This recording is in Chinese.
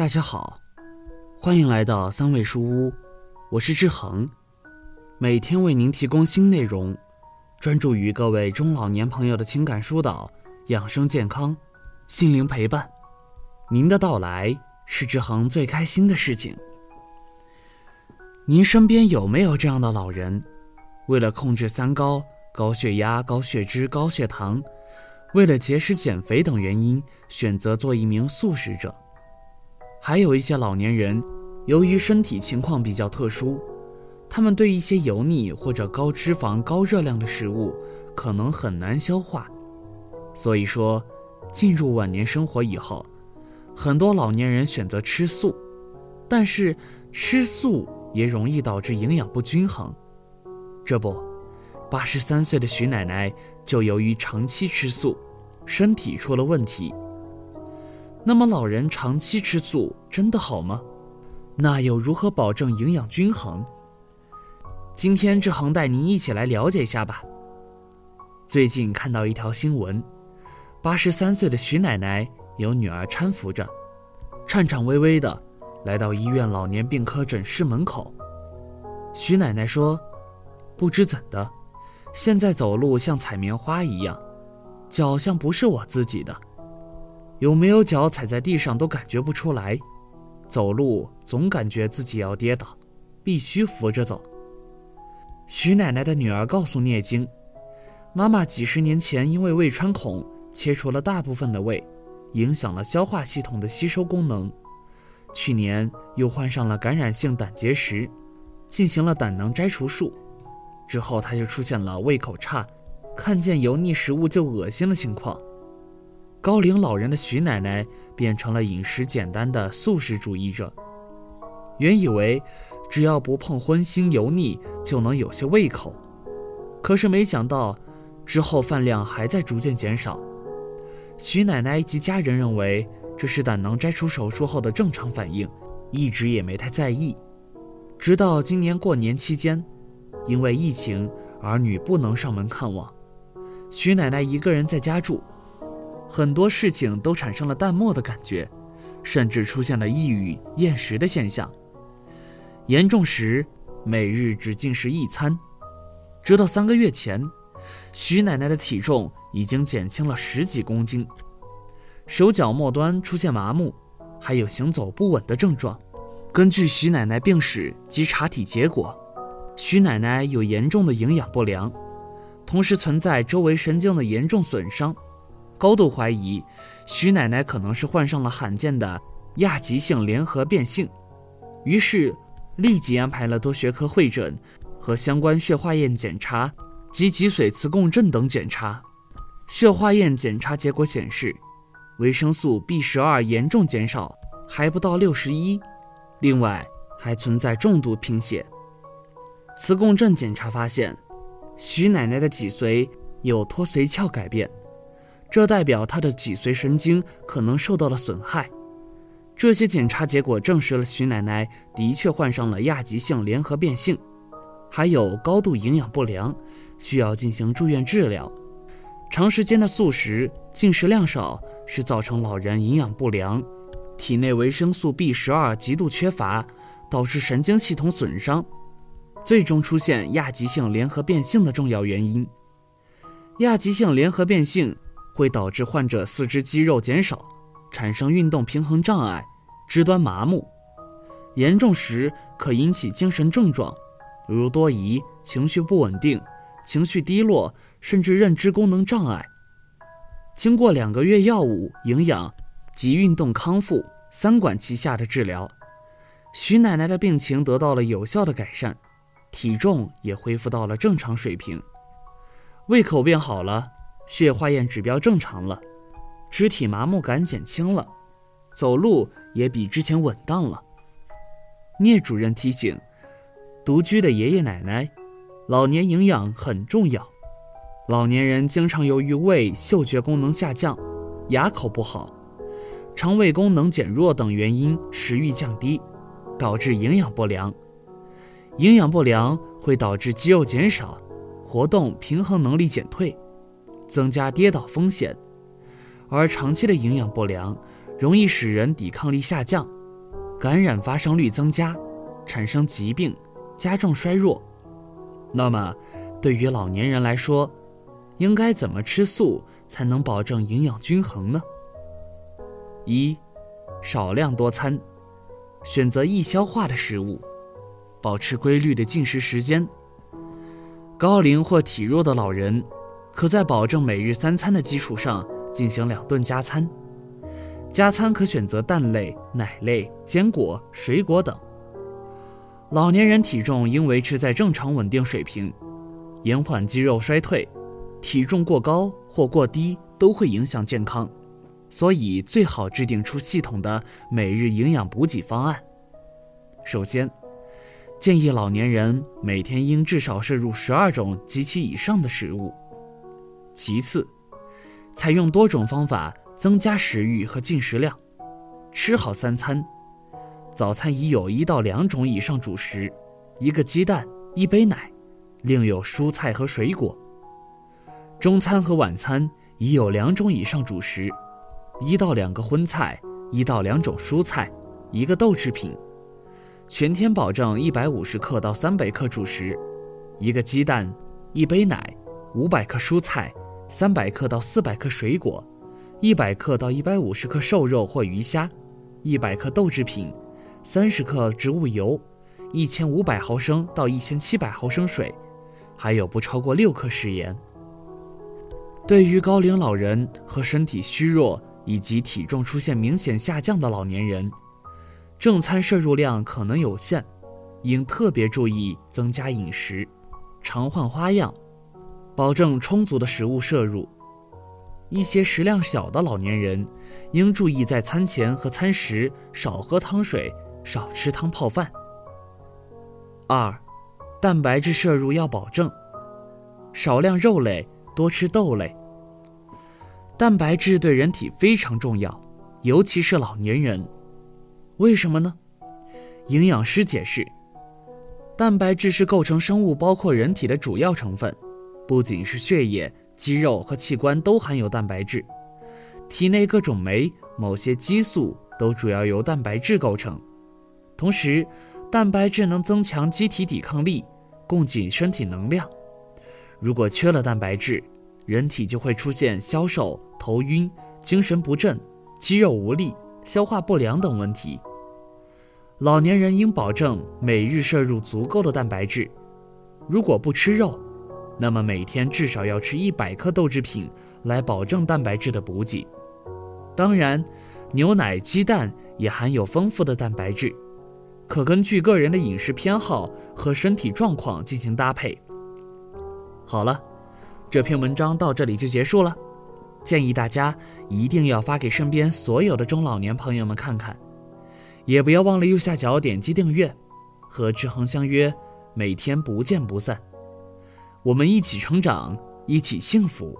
大家好，欢迎来到三味书屋，我是志恒，每天为您提供新内容，专注于各位中老年朋友的情感疏导、养生健康、心灵陪伴。您的到来是志恒最开心的事情。您身边有没有这样的老人？为了控制三高——高血压、高血脂、高血糖，为了节食减肥等原因，选择做一名素食者？还有一些老年人，由于身体情况比较特殊，他们对一些油腻或者高脂肪、高热量的食物可能很难消化。所以说，进入晚年生活以后，很多老年人选择吃素，但是吃素也容易导致营养不均衡。这不，八十三岁的徐奶奶就由于长期吃素，身体出了问题。那么，老人长期吃素真的好吗？那又如何保证营养均衡？今天志恒带您一起来了解一下吧。最近看到一条新闻，八十三岁的徐奶奶有女儿搀扶着，颤颤巍巍的来到医院老年病科诊室门口。徐奶奶说：“不知怎的，现在走路像踩棉花一样，脚像不是我自己的。”有没有脚踩在地上都感觉不出来，走路总感觉自己要跌倒，必须扶着走。徐奶奶的女儿告诉聂晶，妈妈几十年前因为胃穿孔切除了大部分的胃，影响了消化系统的吸收功能，去年又患上了感染性胆结石，进行了胆囊摘除术，之后她就出现了胃口差，看见油腻食物就恶心的情况。高龄老人的徐奶奶变成了饮食简单的素食主义者。原以为只要不碰荤腥油腻就能有些胃口，可是没想到之后饭量还在逐渐减少。徐奶奶及家人认为这是胆囊摘除手术后的正常反应，一直也没太在意。直到今年过年期间，因为疫情，儿女不能上门看望，徐奶奶一个人在家住。很多事情都产生了淡漠的感觉，甚至出现了抑郁、厌食的现象。严重时，每日只进食一餐。直到三个月前，徐奶奶的体重已经减轻了十几公斤，手脚末端出现麻木，还有行走不稳的症状。根据徐奶奶病史及查体结果，徐奶奶有严重的营养不良，同时存在周围神经的严重损伤。高度怀疑，徐奶奶可能是患上了罕见的亚急性联合变性，于是立即安排了多学科会诊和相关血化验检查及脊髓磁共振等检查。血化验检查结果显示，维生素 B 十二严重减少，还不到六十一，另外还存在重度贫血。磁共振检查发现，徐奶奶的脊髓有脱髓鞘改变。这代表他的脊髓神经可能受到了损害。这些检查结果证实了徐奶奶的确患上了亚急性联合变性，还有高度营养不良，需要进行住院治疗。长时间的素食，进食量少，是造成老人营养不良、体内维生素 B 十二极度缺乏，导致神经系统损伤，最终出现亚急性联合变性的重要原因。亚急性联合变性。会导致患者四肢肌肉减少，产生运动平衡障碍，肢端麻木，严重时可引起精神症状，如多疑、情绪不稳定、情绪低落，甚至认知功能障碍。经过两个月药物、营养及运动康复三管齐下的治疗，徐奶奶的病情得到了有效的改善，体重也恢复到了正常水平，胃口变好了。血化验指标正常了，肢体麻木感减轻了，走路也比之前稳当了。聂主任提醒，独居的爷爷奶奶，老年营养很重要。老年人经常由于胃、嗅觉功能下降、牙口不好、肠胃功能减弱等原因，食欲降低，导致营养不良。营养不良会导致肌肉减少，活动平衡能力减退。增加跌倒风险，而长期的营养不良容易使人抵抗力下降，感染发生率增加，产生疾病，加重衰弱。那么，对于老年人来说，应该怎么吃素才能保证营养均衡呢？一，少量多餐，选择易消化的食物，保持规律的进食时间。高龄或体弱的老人，可在保证每日三餐的基础上进行两顿加餐。加餐可选择蛋类、奶类、坚果、水果等。老年人体重应维持在正常稳定水平，延缓肌肉衰退。体重过高或过低都会影响健康，所以最好制定出系统的每日营养补给方案。首先，建议老年人每天应至少摄入十二种及其以上的食物。其次，采用多种方法增加食欲和进食量，吃好三餐。早餐已有一到两种以上主食，一个鸡蛋，一杯奶，另有蔬菜和水果。中餐和晚餐已有两种以上主食，一到两个荤菜，一到两种蔬菜，一个豆制品。全天保证一百五十克到三百克主食，一个鸡蛋，一杯奶，五百克蔬菜，三百克到四百克水果，一百克到一百五十克瘦肉或鱼虾，一百克豆制品，三十克植物油，一千五百毫升到一千七百毫升水，还有不超过六克食盐。对于高龄老人和身体虚弱以及体重出现明显下降的老年人，正餐摄入量可能有限，应特别注意增加饮食，常换花样，保证充足的食物摄入。一些食量小的老年人，应注意在餐前和餐时少喝汤水，少吃汤泡饭。二，蛋白质摄入要保证，少量肉类，多吃豆类。蛋白质对人体非常重要，尤其是老年人。为什么呢？营养师解释，蛋白质是构成生物包括人体的主要成分，不仅是血液、肌肉和器官都含有蛋白质，体内各种酶、某些激素都主要由蛋白质构成。同时，蛋白质能增强机体抵抗力，供给身体能量。如果缺了蛋白质，人体就会出现消瘦、头晕、精神不振、肌肉无力、消化不良等问题。老年人应保证每日摄入足够的蛋白质。如果不吃肉，那么每天至少要吃一百克豆制品来保证蛋白质的补给。当然，牛奶、鸡蛋也含有丰富的蛋白质，可根据个人的饮食偏好和身体状况进行搭配。好了。这篇文章到这里就结束了，建议大家一定要发给身边所有的中老年朋友们看看，也不要忘了右下角点击订阅，和志恒相约，每天不见不散，我们一起成长，一起幸福。